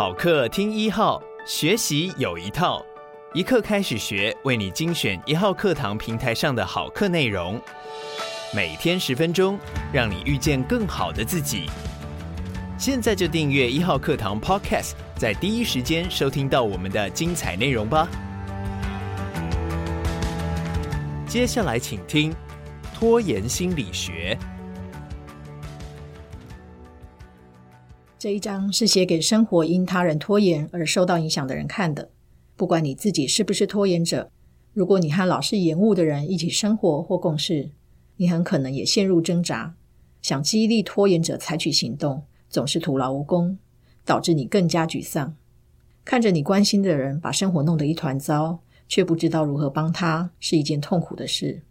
好课听一号，学习有一套，一课开始学，为你精选一号课堂平台上的好课内容，每天十分钟，让你遇见更好的自己。现在就订阅一号课堂 Podcast，在第一时间收听到我们的精彩内容吧。接下来请听拖延心理学。这一章是写给生活因他人拖延而受到影响的人看的。不管你自己是不是拖延者，如果你和老是延误的人一起生活或共事，你很可能也陷入挣扎，想激励拖延者采取行动，总是徒劳无功，导致你更加沮丧。看着你关心的人把生活弄得一团糟，却不知道如何帮他，是一件痛苦的事。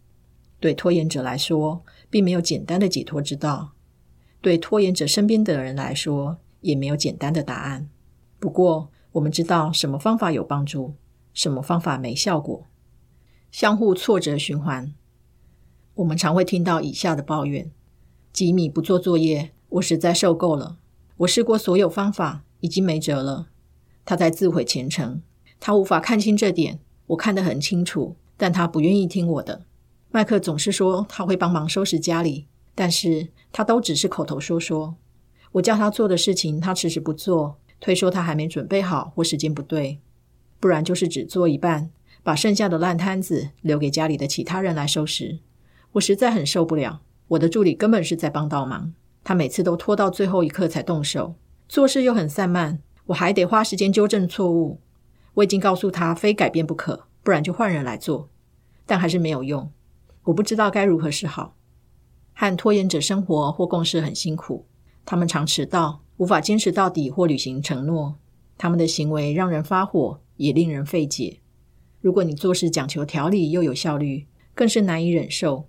对拖延者来说，并没有简单的解脱之道。对拖延者身边的人来说，也没有简单的答案。不过，我们知道什么方法有帮助，什么方法没效果。相互挫折循环。我们常会听到以下的抱怨：吉米不做作业，我实在受够了。我试过所有方法，已经没辙了。他在自毁前程，他无法看清这点，我看得很清楚，但他不愿意听我的。麦克总是说他会帮忙收拾家里。但是他都只是口头说说，我叫他做的事情，他迟迟不做，推说他还没准备好或时间不对，不然就是只做一半，把剩下的烂摊子留给家里的其他人来收拾。我实在很受不了，我的助理根本是在帮倒忙，他每次都拖到最后一刻才动手，做事又很散漫，我还得花时间纠正错误。我已经告诉他非改变不可，不然就换人来做，但还是没有用。我不知道该如何是好。和拖延者生活或共事很辛苦，他们常迟到，无法坚持到底或履行承诺。他们的行为让人发火，也令人费解。如果你做事讲求条理又有效率，更是难以忍受。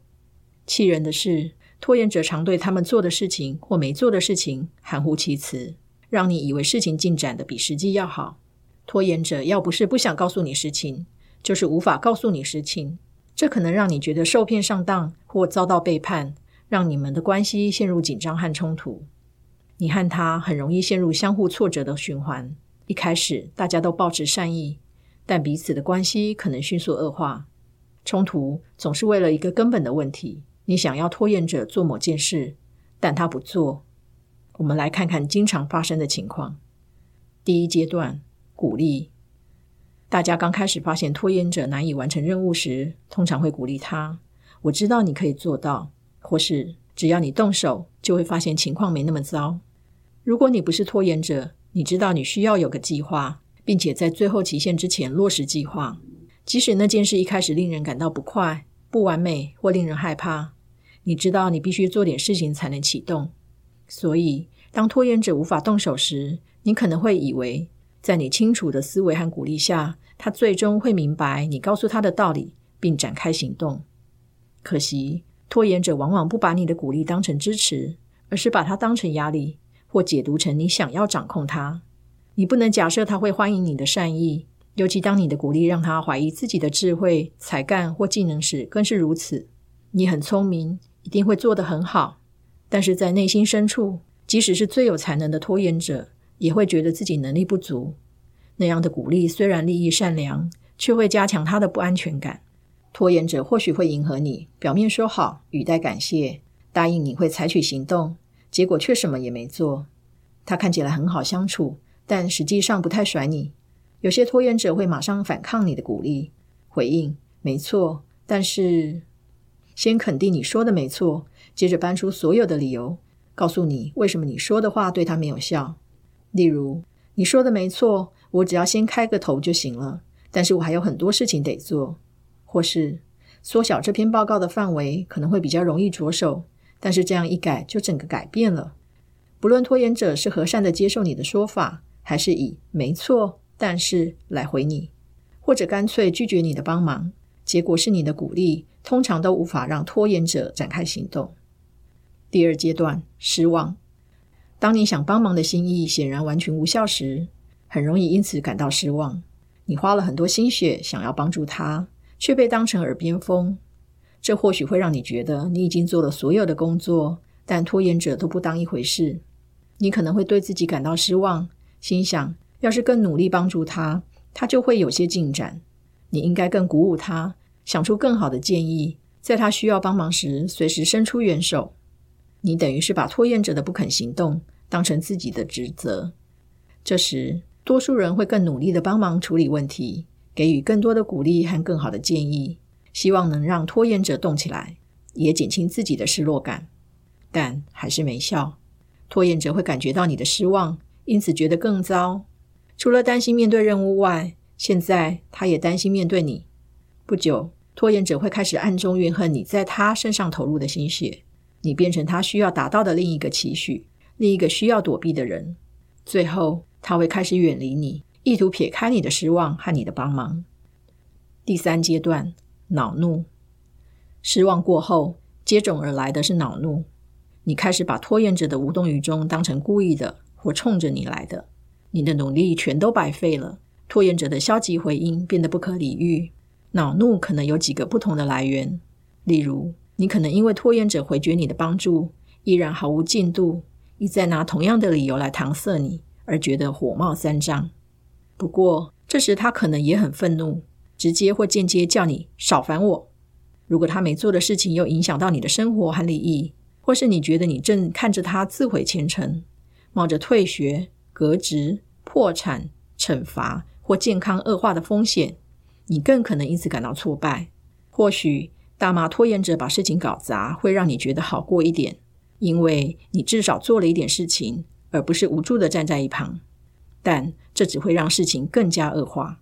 气人的是，拖延者常对他们做的事情或没做的事情含糊其辞，让你以为事情进展得比实际要好。拖延者要不是不想告诉你实情，就是无法告诉你实情，这可能让你觉得受骗上当或遭到背叛。让你们的关系陷入紧张和冲突，你和他很容易陷入相互挫折的循环。一开始大家都抱持善意，但彼此的关系可能迅速恶化。冲突总是为了一个根本的问题：你想要拖延者做某件事，但他不做。我们来看看经常发生的情况。第一阶段，鼓励。大家刚开始发现拖延者难以完成任务时，通常会鼓励他：“我知道你可以做到。”或是只要你动手，就会发现情况没那么糟。如果你不是拖延者，你知道你需要有个计划，并且在最后期限之前落实计划。即使那件事一开始令人感到不快、不完美或令人害怕，你知道你必须做点事情才能启动。所以，当拖延者无法动手时，你可能会以为，在你清楚的思维和鼓励下，他最终会明白你告诉他的道理，并展开行动。可惜。拖延者往往不把你的鼓励当成支持，而是把它当成压力，或解读成你想要掌控他。你不能假设他会欢迎你的善意，尤其当你的鼓励让他怀疑自己的智慧、才干或技能时，更是如此。你很聪明，一定会做得很好，但是在内心深处，即使是最有才能的拖延者，也会觉得自己能力不足。那样的鼓励虽然利益善良，却会加强他的不安全感。拖延者或许会迎合你，表面说好，语带感谢，答应你会采取行动，结果却什么也没做。他看起来很好相处，但实际上不太甩你。有些拖延者会马上反抗你的鼓励，回应没错，但是先肯定你说的没错，接着搬出所有的理由，告诉你为什么你说的话对他没有效。例如，你说的没错，我只要先开个头就行了，但是我还有很多事情得做。或是缩小这篇报告的范围可能会比较容易着手，但是这样一改就整个改变了。不论拖延者是和善的接受你的说法，还是以“没错，但是”来回你，或者干脆拒绝你的帮忙，结果是你的鼓励通常都无法让拖延者展开行动。第二阶段，失望。当你想帮忙的心意显然完全无效时，很容易因此感到失望。你花了很多心血想要帮助他。却被当成耳边风，这或许会让你觉得你已经做了所有的工作，但拖延者都不当一回事。你可能会对自己感到失望，心想：要是更努力帮助他，他就会有些进展。你应该更鼓舞他，想出更好的建议，在他需要帮忙时随时伸出援手。你等于是把拖延者的不肯行动当成自己的职责。这时，多数人会更努力的帮忙处理问题，给予更多的鼓励和更好的建议，希望能让拖延者动起来，也减轻自己的失落感。但还是没效，拖延者会感觉到你的失望，因此觉得更糟。除了担心面对任务外，现在他也担心面对你。不久，拖延者会开始暗中怨恨你在他身上投入的心血，你变成他需要达到的另一个期许，另一个需要躲避的人。最后，他会开始远离你，意图撇开你的失望和你的帮忙。第三阶段，恼怒。失望过后，接踵而来的是恼怒。你开始把拖延者的无动于衷当成故意的，或冲着你来的。你的努力全都白费了。拖延者的消极回应变得不可理喻。恼怒可能有几个不同的来源，例如，你可能因为拖延者回绝你的帮助，依然毫无进度，一再拿同样的理由来搪塞你，而觉得火冒三丈。不过，这时他可能也很愤怒，直接或间接叫你少烦我。如果他没做的事情又影响到你的生活和利益，或是你觉得你正看着他自毁前程，冒着退学、革职、破产、惩罚或健康恶化的风险，你更可能因此感到挫败。或许大骂拖延者把事情搞砸，会让你觉得好过一点，因为你至少做了一点事情，而不是无助的站在一旁。但这只会让事情更加恶化。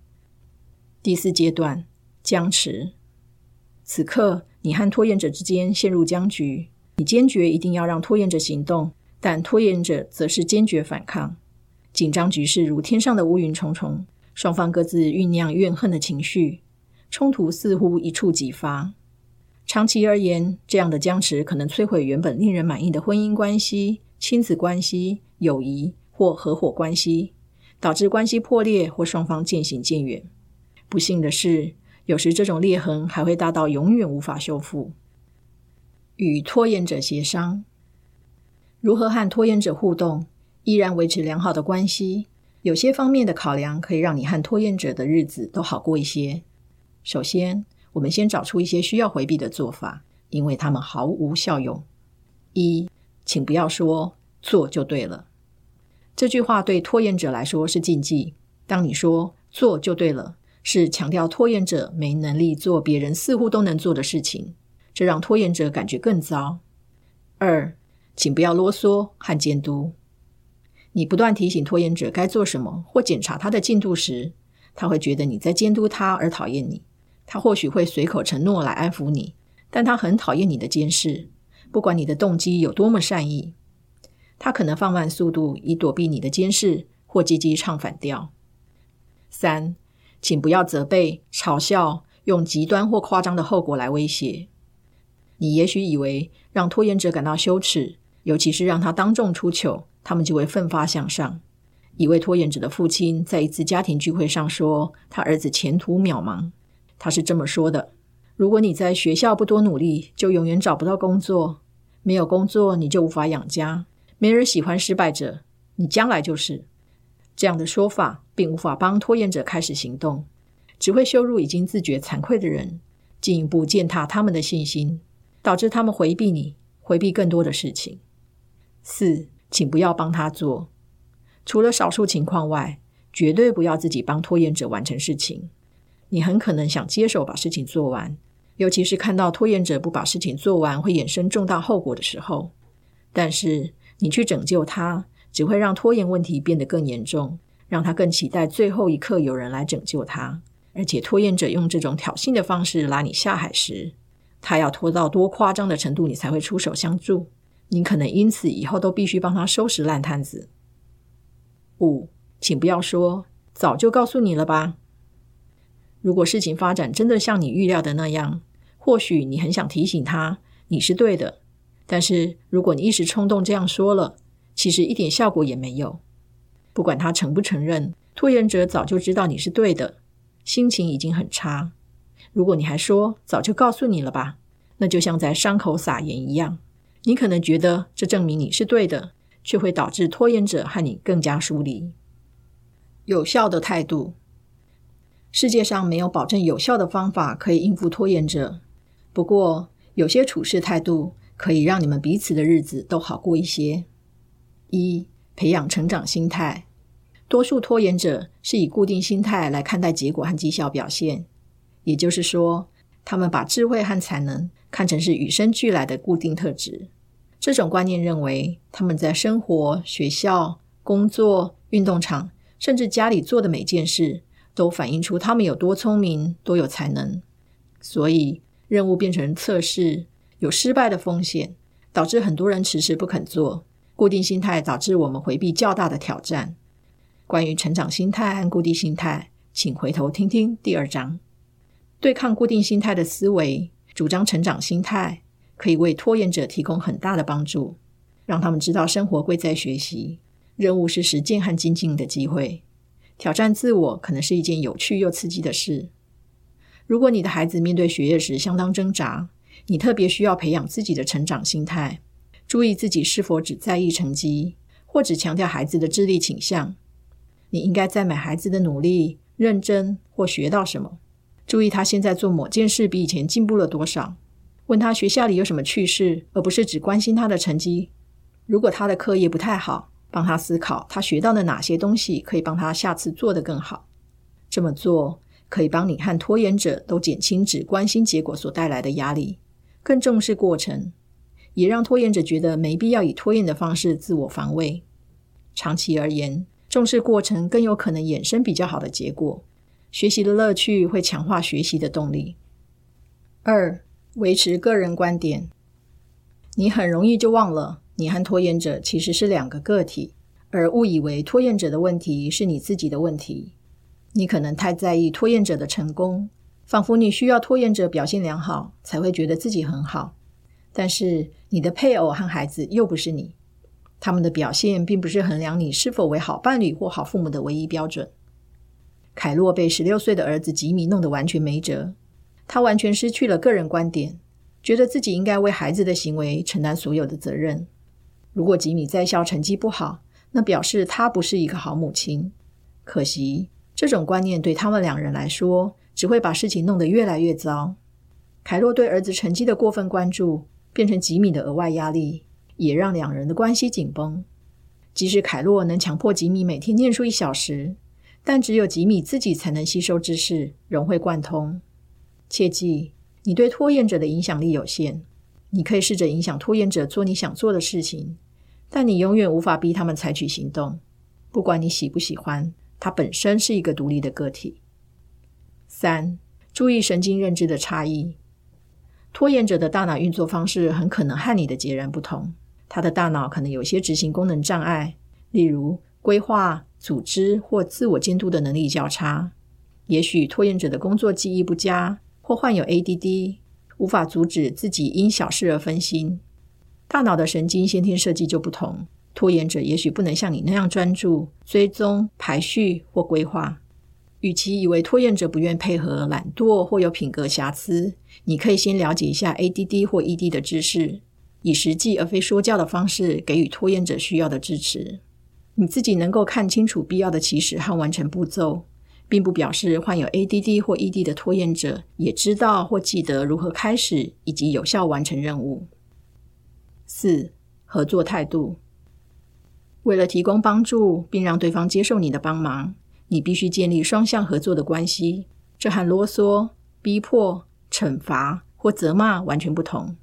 第四阶段，僵持。此刻，你和拖延者之间陷入僵局。你坚决一定要让拖延者行动，但拖延者则是坚决反抗。紧张局势如天上的乌云重重，双方各自酝酿怨恨的情绪，冲突似乎一触即发。长期而言，这样的僵持可能摧毁原本令人满意的婚姻关系、亲子关系、友谊或合伙关系，导致关系破裂或双方渐行渐远。不幸的是，有时这种裂痕还会大到永远无法修复。与拖延者协商，如何和拖延者互动，依然维持良好的关系？有些方面的考量可以让你和拖延者的日子都好过一些。首先，我们先找出一些需要回避的做法，因为他们毫无效用。一，请不要说“做就对了”，这句话对拖延者来说是禁忌。当你说“做就对了”，是强调拖延者没能力做别人似乎都能做的事情。这让拖延者感觉更糟。二，请不要啰嗦和监督。你不断提醒拖延者该做什么，或检查他的进度时，他会觉得你在监督他而讨厌你。他或许会随口承诺来安抚你，但他很讨厌你的监视，不管你的动机有多么善意。他可能放慢速度以躲避你的监视，或积极唱反调。三，请不要责备、嘲笑，用极端或夸张的后果来威胁。你也许以为让拖延者感到羞耻，尤其是让他当众出糗，他们就会奋发向上。一位拖延者的父亲在一次家庭聚会上说，他儿子前途渺茫。他是这么说的：“如果你在学校不多努力，就永远找不到工作；没有工作，你就无法养家。没人喜欢失败者，你将来就是。”这样的说法并无法帮拖延者开始行动，只会羞辱已经自觉惭愧的人，进一步践踏他们的信心。导致他们回避你，回避更多的事情。四，请不要帮他做。除了少数情况外，绝对不要自己帮拖延者完成事情。你很可能想接手把事情做完，尤其是看到拖延者不把事情做完会衍生重大后果的时候。但是你去拯救他，只会让拖延问题变得更严重，让他更期待最后一刻有人来拯救他。而且拖延者用这种挑衅的方式拉你下海时，他要拖到多夸张的程度，你才会出手相助？你可能因此以后都必须帮他收拾烂摊子。五，请不要说“早就告诉你了吧”。如果事情发展真的像你预料的那样，或许你很想提醒他你是对的。但是如果你一时冲动这样说了，其实一点效果也没有。不管他承不承认，拖延者早就知道你是对的，心情已经很差。如果你还说早就告诉你了吧，那就像在伤口撒盐一样。你可能觉得这证明你是对的，却会导致拖延者和你更加疏离。有效的态度。世界上没有保证有效的方法可以应付拖延者，不过有些处事态度可以让你们彼此的日子都好过一些。一、培养成长心态。多数拖延者是以固定心态来看待结果和绩效表现，也就是说，他们把智慧和才能看成是与生俱来的固定特质。这种观念认为，他们在生活、学校、工作、运动场，甚至家里做的每件事，都反映出他们有多聪明、多有才能。所以，任务变成测试，有失败的风险，导致很多人迟迟不肯做。固定心态导致我们回避较大的挑战。关于成长心态和固定心态，请回头听听第二章。对抗固定心态的思维，主张成长心态。可以为拖延者提供很大的帮助，让他们知道生活贵在学习，任务是实践和精进的机会，挑战自我可能是一件有趣又刺激的事。如果你的孩子面对学业时相当挣扎，你特别需要培养自己的成长心态，注意自己是否只在意成绩，或只强调孩子的智力倾向。你应该赞美孩子的努力、认真或学到什么，注意他现在做某件事比以前进步了多少。问他学校里有什么趣事，而不是只关心他的成绩。如果他的课业不太好，帮他思考他学到的哪些东西可以帮他下次做得更好。这么做可以帮你和拖延者都减轻只关心结果所带来的压力，更重视过程，也让拖延者觉得没必要以拖延的方式自我防卫。长期而言，重视过程更有可能衍生比较好的结果。学习的乐趣会强化学习的动力。二。维持个人观点，你很容易就忘了，你和拖延者其实是两个个体，而误以为拖延者的问题是你自己的问题。你可能太在意拖延者的成功，仿佛你需要拖延者表现良好才会觉得自己很好。但是你的配偶和孩子又不是你，他们的表现并不是衡量你是否为好伴侣或好父母的唯一标准。凯洛被十六岁的儿子吉米弄得完全没辙。他完全失去了个人观点，觉得自己应该为孩子的行为承担所有的责任。如果吉米在校成绩不好，那表示他不是一个好母亲。可惜，这种观念对他们两人来说，只会把事情弄得越来越糟。凯洛对儿子成绩的过分关注，变成吉米的额外压力，也让两人的关系紧绷。即使凯洛能强迫吉米每天念书一小时，但只有吉米自己才能吸收知识，融会贯通。切记，你对拖延者的影响力有限。你可以试着影响拖延者做你想做的事情，但你永远无法逼他们采取行动。不管你喜不喜欢，他本身是一个独立的个体。三、注意神经认知的差异。拖延者的大脑运作方式很可能和你的截然不同。他的大脑可能有些执行功能障碍，例如规划、组织或自我监督的能力较差。也许拖延者的工作记忆不佳。或患有 ADD，无法阻止自己因小事而分心。大脑的神经先天设计就不同，拖延者也许不能像你那样专注、追踪、排序或规划。与其以为拖延者不愿配合、懒惰或有品格瑕疵，你可以先了解一下 ADD 或 ED 的知识，以实际而非说教的方式给予拖延者需要的支持。你自己能够看清楚必要的起始和完成步骤。并不表示患有 ADD 或 ED 的拖延者也知道或记得如何开始以及有效完成任务。四、合作态度。为了提供帮助并让对方接受你的帮忙，你必须建立双向合作的关系。这和啰嗦、逼迫、惩罚或责骂完全不同。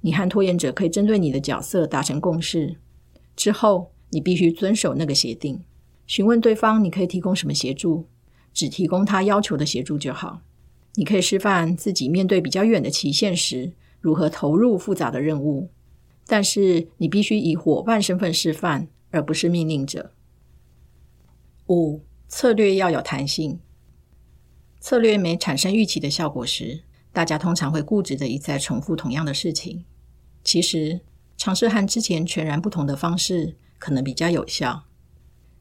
你和拖延者可以针对你的角色达成共识，之后你必须遵守那个协定。询问对方，你可以提供什么协助？只提供他要求的协助就好。你可以示范自己面对比较远的期限时，如何投入复杂的任务。但是你必须以伙伴身份示范，而不是命令者。五、策略要有弹性。策略没产生预期的效果时，大家通常会固执地一再重复同样的事情。其实，尝试和之前全然不同的方式，可能比较有效。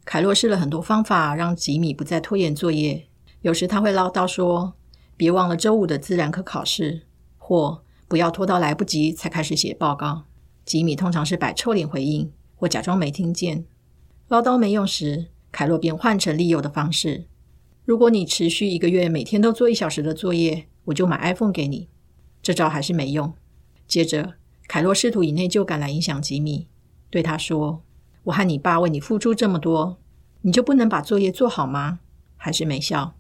凯洛试了很多方法，让吉米不再拖延作业。有时他会唠叨说：“别忘了周五的自然科考试。”或“不要拖到来不及才开始写报告。”吉米通常是摆臭脸回应，或假装没听见。唠叨没用时，凯洛便换成利诱的方式：“如果你持续一个月每天都做一小时的作业，我就买 iPhone 给你。”这招还是没用。接着，凯洛试图以内疚感来影响吉米，对他说：“我和你爸为你付出这么多，你就不能把作业做好吗？”还是没效。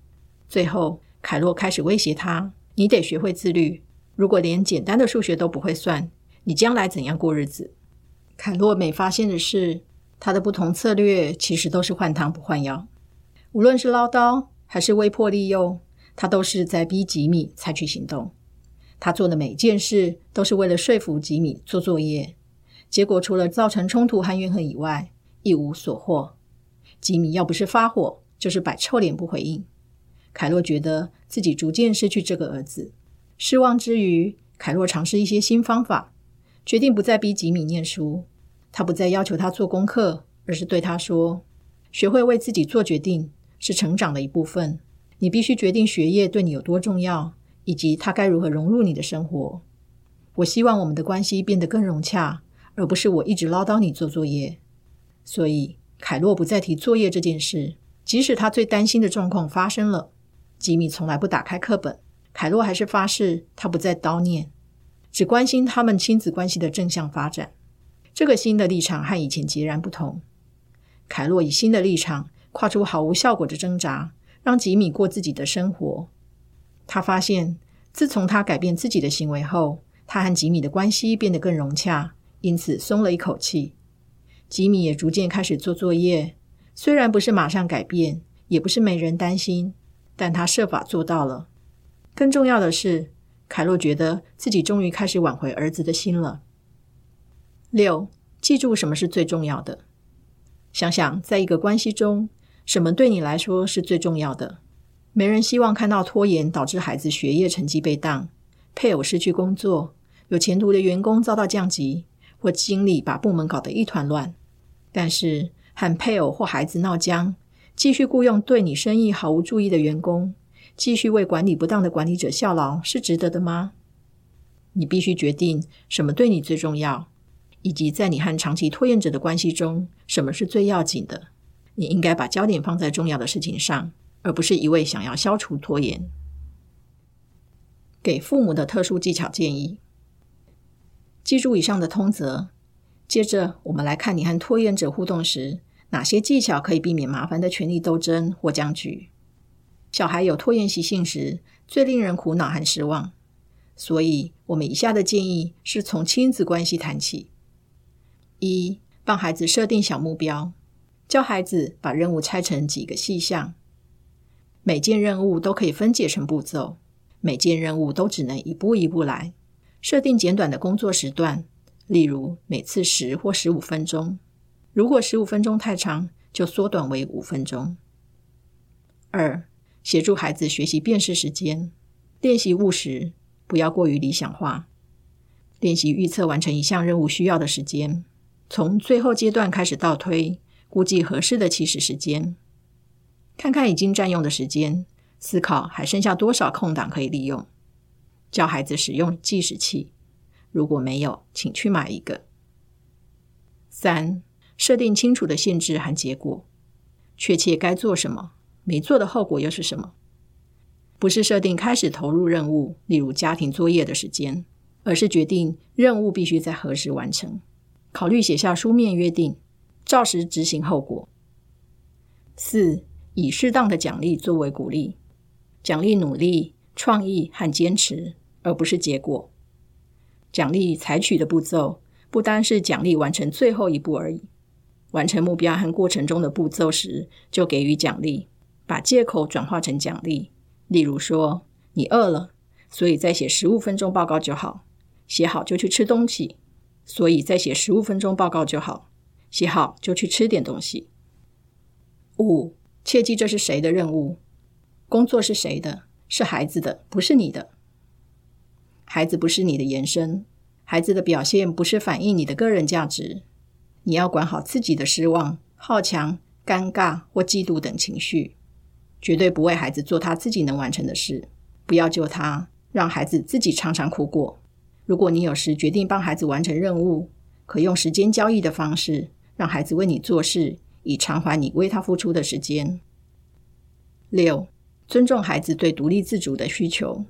最后，凯洛开始威胁他：“你得学会自律。如果连简单的数学都不会算，你将来怎样过日子？”凯洛没发现的是，他的不同策略其实都是换汤不换药。无论是唠叨还是威迫利诱，他都是在逼吉米采取行动。他做的每件事都是为了说服吉米做作业，结果除了造成冲突和怨恨以外，一无所获。吉米要不是发火，就是摆臭脸不回应。凯洛觉得自己逐渐失去这个儿子，失望之余，凯洛尝试一些新方法，决定不再逼吉米念书。他不再要求他做功课，而是对他说：“学会为自己做决定是成长的一部分。你必须决定学业对你有多重要。”以及他该如何融入你的生活。我希望我们的关系变得更融洽，而不是我一直唠叨你做作业。所以，凯洛不再提作业这件事，即使他最担心的状况发生了。吉米从来不打开课本，凯洛还是发誓他不再叨念，只关心他们亲子关系的正向发展。这个新的立场和以前截然不同。凯洛以新的立场跨出毫无效果的挣扎，让吉米过自己的生活。他发现，自从他改变自己的行为后，他和吉米的关系变得更融洽，因此松了一口气。吉米也逐渐开始做作业，虽然不是马上改变，也不是没人担心，但他设法做到了。更重要的是，凯洛觉得自己终于开始挽回儿子的心了。六，记住什么是最重要的。想想，在一个关系中，什么对你来说是最重要的？没人希望看到拖延导致孩子学业成绩被当，配偶失去工作，有前途的员工遭到降级，或经理把部门搞得一团乱。但是和配偶或孩子闹僵，继续雇佣对你生意毫无注意的员工，继续为管理不当的管理者效劳，是值得的吗？你必须决定什么对你最重要，以及在你和长期拖延者的关系中，什么是最要紧的。你应该把焦点放在重要的事情上。而不是一味想要消除拖延。给父母的特殊技巧建议：记住以上的通则。接着，我们来看你和拖延者互动时，哪些技巧可以避免麻烦的权力斗争或僵局。小孩有拖延习性时，最令人苦恼和失望。所以，我们以下的建议是从亲子关系谈起：一、帮孩子设定小目标，教孩子把任务拆成几个细项。每件任务都可以分解成步骤，每件任务都只能一步一步来。设定简短的工作时段，例如每次十或十五分钟。如果十五分钟太长，就缩短为五分钟。二、协助孩子学习辨识时间，练习务实，不要过于理想化。练习预测完成一项任务需要的时间，从最后阶段开始倒推，估计合适的起始时间。看看已经占用的时间，思考还剩下多少空档可以利用。教孩子使用计时器，如果没有，请去买一个。三、设定清楚的限制和结果，确切该做什么，没做的后果又是什么？不是设定开始投入任务，例如家庭作业的时间，而是决定任务必须在何时完成。考虑写下书面约定，照实执行后果。四、以适当的奖励作为鼓励，奖励努力、创意和坚持，而不是结果。奖励采取的步骤不单是奖励完成最后一步而已，完成目标和过程中的步骤时就给予奖励，把借口转化成奖励。例如说，你饿了，所以再写十五分钟报告就好；写好就去吃东西，所以再写十五分钟报告就好；写好就去吃点东西。五。切记，这是谁的任务？工作是谁的？是孩子的，不是你的。孩子不是你的延伸，孩子的表现不是反映你的个人价值。你要管好自己的失望、好强、尴尬或嫉妒等情绪，绝对不为孩子做他自己能完成的事。不要救他，让孩子自己常常苦过。如果你有时决定帮孩子完成任务，可用时间交易的方式，让孩子为你做事。以偿还你为他付出的时间。六、尊重孩子对独立自主的需求，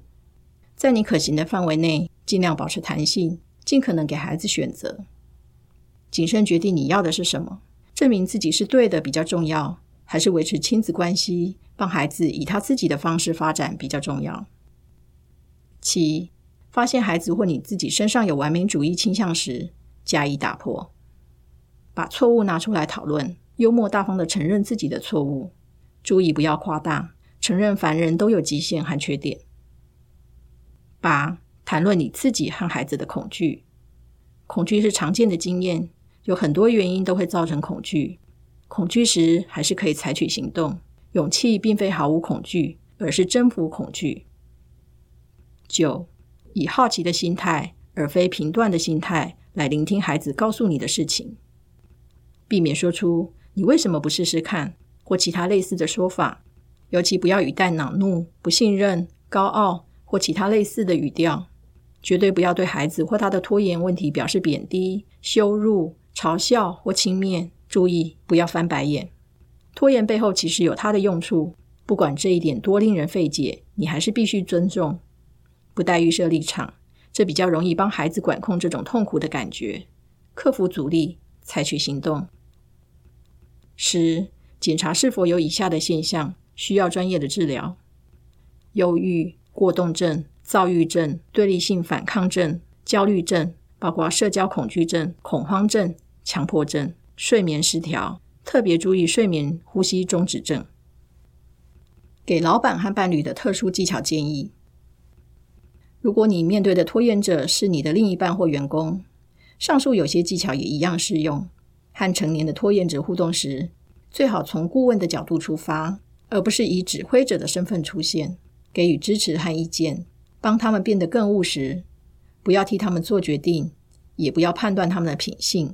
在你可行的范围内，尽量保持弹性，尽可能给孩子选择。谨慎决定你要的是什么，证明自己是对的比较重要，还是维持亲子关系，帮孩子以他自己的方式发展比较重要。七、发现孩子或你自己身上有完美主义倾向时，加以打破，把错误拿出来讨论，幽默大方地承认自己的错误，注意不要夸大，承认凡人都有极限和缺点。八、谈论你自己和孩子的恐惧，恐惧是常见的经验，有很多原因都会造成恐惧，恐惧时还是可以采取行动。勇气并非毫无恐惧，而是征服恐惧。九、以好奇的心态，而非评断的心态。来聆听孩子告诉你的事情，避免说出“你为什么不试试看”或其他类似的说法，尤其不要语带恼怒、不信任、高傲或其他类似的语调。绝对不要对孩子或他的拖延问题表示贬低、羞辱、嘲笑或轻蔑。注意，不要翻白眼。拖延背后其实有它的用处，不管这一点多令人费解，你还是必须尊重，不带预设立场。这比较容易帮孩子管控这种痛苦的感觉，克服阻力，采取行动。十、检查是否有以下的现象，需要专业的治疗：忧郁、过动症、躁郁症、对立性反抗症、焦虑症，包括社交恐惧症、恐慌症、强迫症、睡眠失调，特别注意睡眠呼吸中止症。给老板和伴侣的特殊技巧建议。如果你面对的拖延者是你的另一半或员工，上述有些技巧也一样适用。和成年的拖延者互动时，最好从顾问的角度出发，而不是以指挥者的身份出现，给予支持和意见，帮他们变得更务实。不要替他们做决定，也不要判断他们的品性。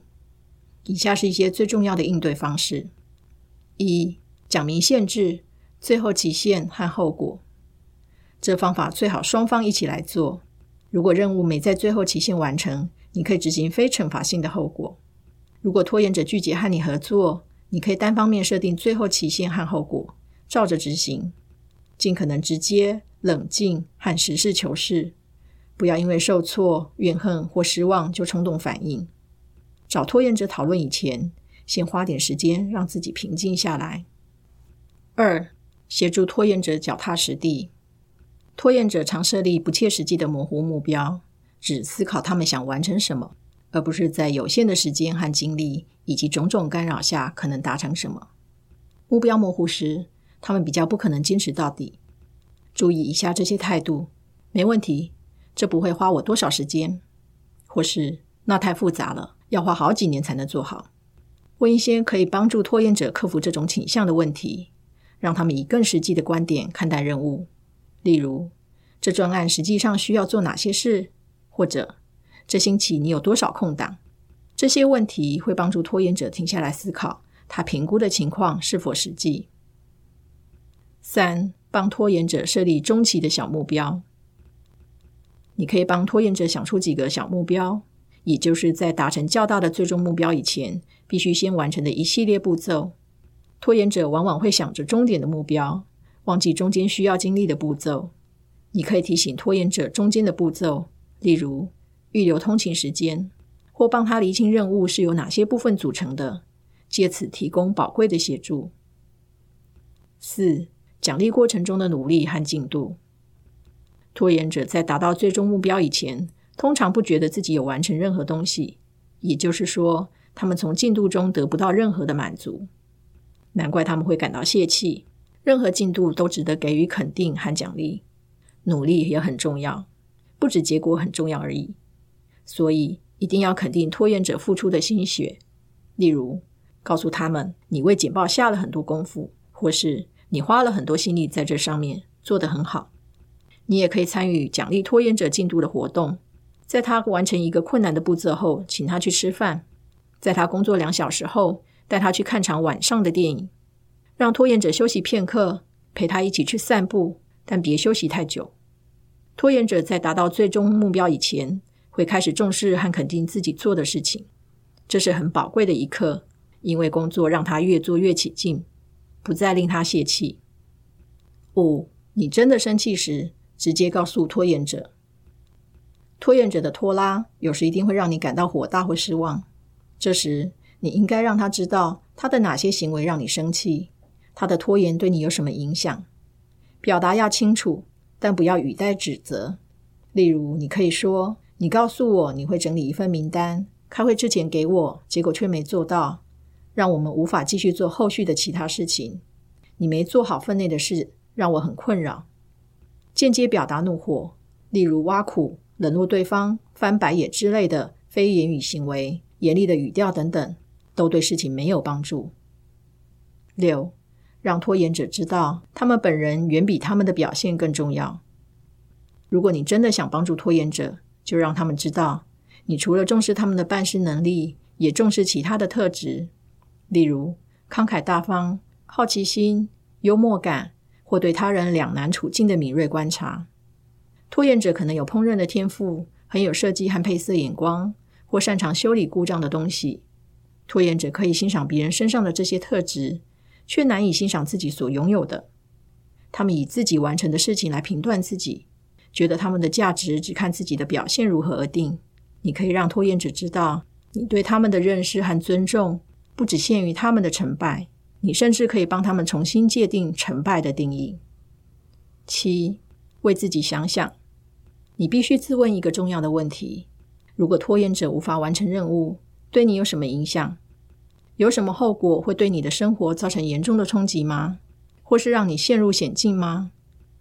以下是一些最重要的应对方式：一、讲明限制、最后期限和后果。这方法最好双方一起来做。如果任务没在最后期限完成，你可以执行非惩罚性的后果。如果拖延者拒绝和你合作，你可以单方面设定最后期限和后果，照着执行。尽可能直接、冷静和实事求是，不要因为受挫、怨恨或失望就冲动反应。找拖延者讨论以前，先花点时间让自己平静下来。二、协助拖延者脚踏实地。拖延者常设立不切实际的模糊目标，只思考他们想完成什么，而不是在有限的时间和精力以及种种干扰下可能达成什么。目标模糊时，他们比较不可能坚持到底。注意以下这些态度：没问题，这不会花我多少时间，或是那太复杂了，要花好几年才能做好。问一些可以帮助拖延者克服这种倾向的问题，让他们以更实际的观点看待任务。例如，这专案实际上需要做哪些事？或者，这星期你有多少空档？这些问题会帮助拖延者停下来思考，他评估的情况是否实际。三、帮拖延者设立中期的小目标。你可以帮拖延者想出几个小目标，也就是在达成较大的最终目标以前，必须先完成的一系列步骤。拖延者往往会想着终点的目标。忘记中间需要经历的步骤，你可以提醒拖延者中间的步骤，例如预留通勤时间，或帮他厘清任务是由哪些部分组成的，借此提供宝贵的协助。四、奖励过程中的努力和进度。拖延者在达到最终目标以前，通常不觉得自己有完成任何东西，也就是说，他们从进度中得不到任何的满足，难怪他们会感到泄气。任何进度都值得给予肯定和奖励，努力也很重要，不止结果很重要而已。所以一定要肯定拖延者付出的心血，例如告诉他们你为简报下了很多功夫，或是你花了很多心力在这上面，做得很好。你也可以参与奖励拖延者进度的活动，在他完成一个困难的步骤后，请他去吃饭；在他工作两小时后，带他去看场晚上的电影。让拖延者休息片刻，陪他一起去散步，但别休息太久。拖延者在达到最终目标以前，会开始重视和肯定自己做的事情，这是很宝贵的一刻，因为工作让他越做越起劲，不再令他泄气。五，你真的生气时，直接告诉拖延者。拖延者的拖拉，有时一定会让你感到火大或失望。这时，你应该让他知道他的哪些行为让你生气，他的拖延对你有什么影响。表达要清楚，但不要语带指责。例如，你可以说：“你告诉我你会整理一份名单，开会之前给我，结果却没做到，让我们无法继续做后续的其他事情。你没做好分内的事，让我很困扰。”间接表达怒火，例如挖苦。冷落对方、翻白眼之类的非言语行为、严厉的语调等等，都对事情没有帮助。六，让拖延者知道，他们本人远比他们的表现更重要。如果你真的想帮助拖延者，就让他们知道，你除了重视他们的办事能力，也重视其他的特质，例如慷慨大方、好奇心、幽默感，或对他人两难处境的敏锐观察。拖延者可能有烹饪的天赋，很有设计和配色眼光，或擅长修理故障的东西。拖延者可以欣赏别人身上的这些特质，却难以欣赏自己所拥有的。他们以自己完成的事情来评断自己，觉得他们的价值只看自己的表现如何而定。你可以让拖延者知道，你对他们的认识和尊重不只限于他们的成败，你甚至可以帮他们重新界定成败的定义。七，为自己想想。你必须自问一个重要的问题：如果拖延者无法完成任务，对你有什么影响？有什么后果会对你的生活造成严重的冲击吗？或是让你陷入险境吗？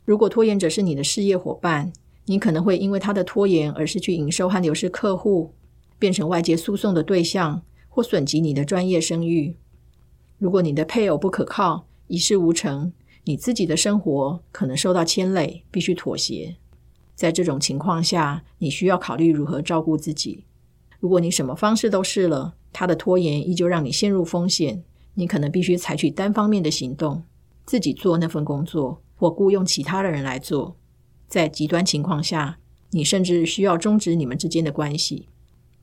如果拖延者是你的事业伙伴，你可能会因为他的拖延而失去营收和流失客户，变成外界诉讼的对象，或损及你的专业声誉。如果你的配偶不可靠、一事无成，你自己的生活可能受到牵累，必须妥协。在这种情况下，你需要考虑如何照顾自己。如果你什么方式都试了，他的拖延依旧让你陷入风险，你可能必须采取单方面的行动，自己做那份工作，或雇佣其他的人来做。在极端情况下，你甚至需要终止你们之间的关系。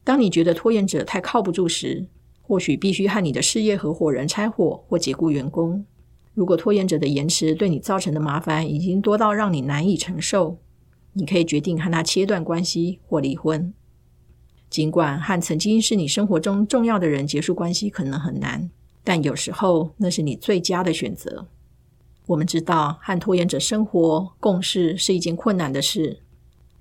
当你觉得拖延者太靠不住时，或许必须和你的事业合伙人拆伙或解雇员工。如果拖延者的延迟对你造成的麻烦已经多到让你难以承受，你可以决定和他切断关系或离婚。尽管和曾经是你生活中重要的人结束关系可能很难，但有时候那是你最佳的选择。我们知道和拖延者生活共事是一件困难的事，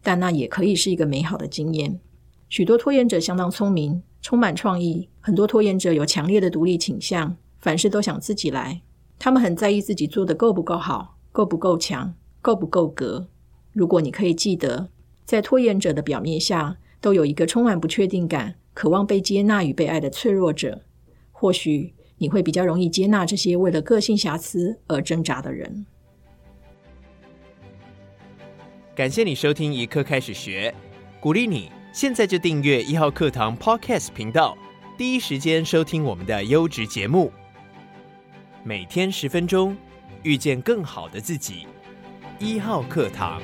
但那也可以是一个美好的经验。许多拖延者相当聪明，充满创意。很多拖延者有强烈的独立倾向，凡事都想自己来。他们很在意自己做的够不够好，够不够强，够不够格。如果你可以记得，在拖延者的表面下都有一个充满不确定感、渴望被接纳与被爱的脆弱者，或许你会比较容易接纳这些为了个性瑕疵而挣扎的人。感谢你收听一课开始学，鼓励你现在就订阅一号课堂 Podcast 频道，第一时间收听我们的优质节目。每天十分钟，遇见更好的自己。一号课堂。